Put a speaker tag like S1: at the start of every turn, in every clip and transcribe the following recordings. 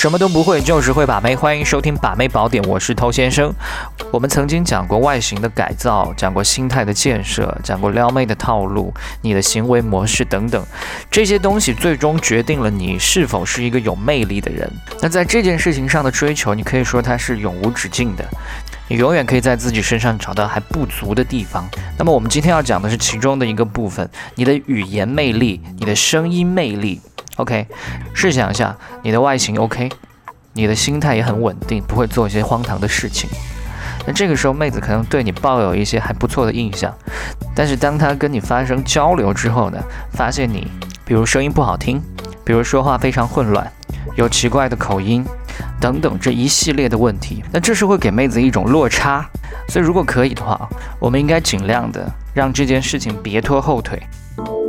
S1: 什么都不会，就是会把妹。欢迎收听《把妹宝典》，我是偷先生。我们曾经讲过外形的改造，讲过心态的建设，讲过撩妹的套路，你的行为模式等等，这些东西最终决定了你是否是一个有魅力的人。那在这件事情上的追求，你可以说它是永无止境的，你永远可以在自己身上找到还不足的地方。那么我们今天要讲的是其中的一个部分，你的语言魅力，你的声音魅力。OK，试想一下，你的外形 OK，你的心态也很稳定，不会做一些荒唐的事情。那这个时候，妹子可能对你抱有一些还不错的印象。但是当她跟你发生交流之后呢，发现你，比如声音不好听，比如说话非常混乱，有奇怪的口音，等等这一系列的问题，那这是会给妹子一种落差。所以如果可以的话，我们应该尽量的让这件事情别拖后腿。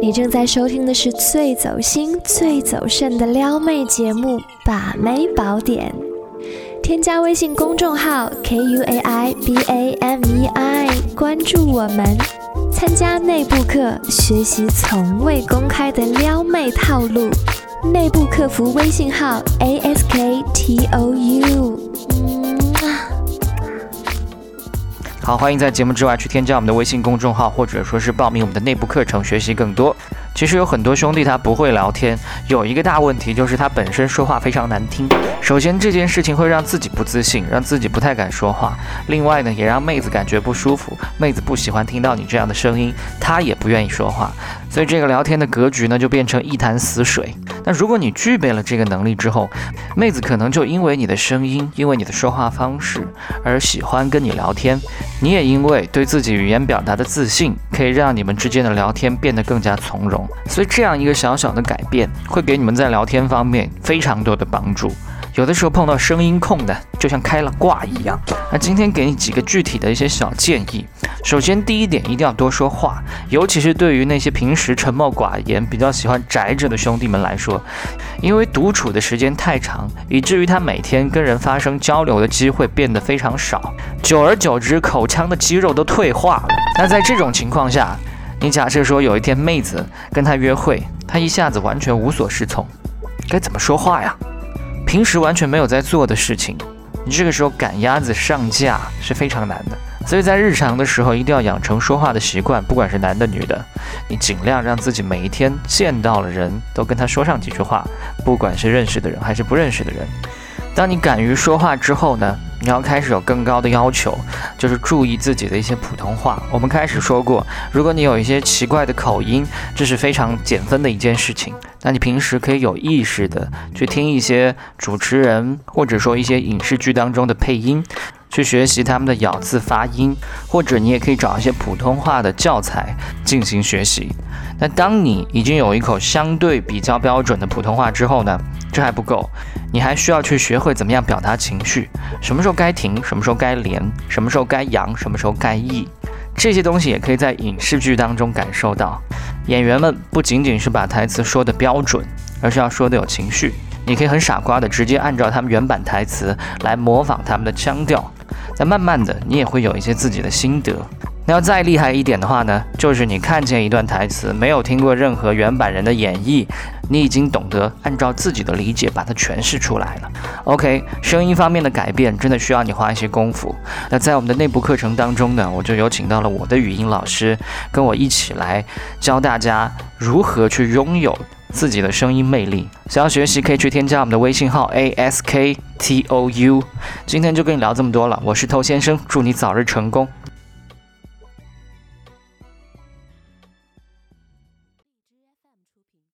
S2: 你正在收听的是最走心、最走肾的撩妹节目《把妹宝典》，添加微信公众号 k u a i b a m e i，关注我们，参加内部课，学习从未公开的撩妹套路。内部客服微信号 a s k t o u。
S1: 好，欢迎在节目之外去添加我们的微信公众号，或者说是报名我们的内部课程，学习更多。其实有很多兄弟他不会聊天，有一个大问题就是他本身说话非常难听。首先这件事情会让自己不自信，让自己不太敢说话。另外呢，也让妹子感觉不舒服，妹子不喜欢听到你这样的声音，她也不愿意说话。所以这个聊天的格局呢，就变成一潭死水。那如果你具备了这个能力之后，妹子可能就因为你的声音，因为你的说话方式而喜欢跟你聊天。你也因为对自己语言表达的自信，可以让你们之间的聊天变得更加从容。所以这样一个小小的改变，会给你们在聊天方面非常多的帮助。有的时候碰到声音控的，就像开了挂一样。那今天给你几个具体的一些小建议。首先，第一点一定要多说话，尤其是对于那些平时沉默寡言、比较喜欢宅着的兄弟们来说，因为独处的时间太长，以至于他每天跟人发生交流的机会变得非常少，久而久之，口腔的肌肉都退化了。那在这种情况下，你假设说有一天妹子跟他约会，他一下子完全无所适从，该怎么说话呀？平时完全没有在做的事情，你这个时候赶鸭子上架是非常难的。所以在日常的时候，一定要养成说话的习惯，不管是男的女的，你尽量让自己每一天见到了人都跟他说上几句话，不管是认识的人还是不认识的人。当你敢于说话之后呢，你要开始有更高的要求，就是注意自己的一些普通话。我们开始说过，如果你有一些奇怪的口音，这是非常减分的一件事情。那你平时可以有意识的去听一些主持人，或者说一些影视剧当中的配音，去学习他们的咬字发音，或者你也可以找一些普通话的教材进行学习。那当你已经有一口相对比较标准的普通话之后呢，这还不够，你还需要去学会怎么样表达情绪，什么时候该停，什么时候该连，什么时候该扬，什么时候该抑，这些东西也可以在影视剧当中感受到。演员们不仅仅是把台词说的标准，而是要说的有情绪。你可以很傻瓜的直接按照他们原版台词来模仿他们的腔调，再慢慢的，你也会有一些自己的心得。那要再厉害一点的话呢，就是你看见一段台词，没有听过任何原版人的演绎，你已经懂得按照自己的理解把它诠释出来了。OK，声音方面的改变真的需要你花一些功夫。那在我们的内部课程当中呢，我就有请到了我的语音老师，跟我一起来教大家如何去拥有自己的声音魅力。想要学习可以去添加我们的微信号 a s k t o u。今天就跟你聊这么多了，我是偷先生，祝你早日成功。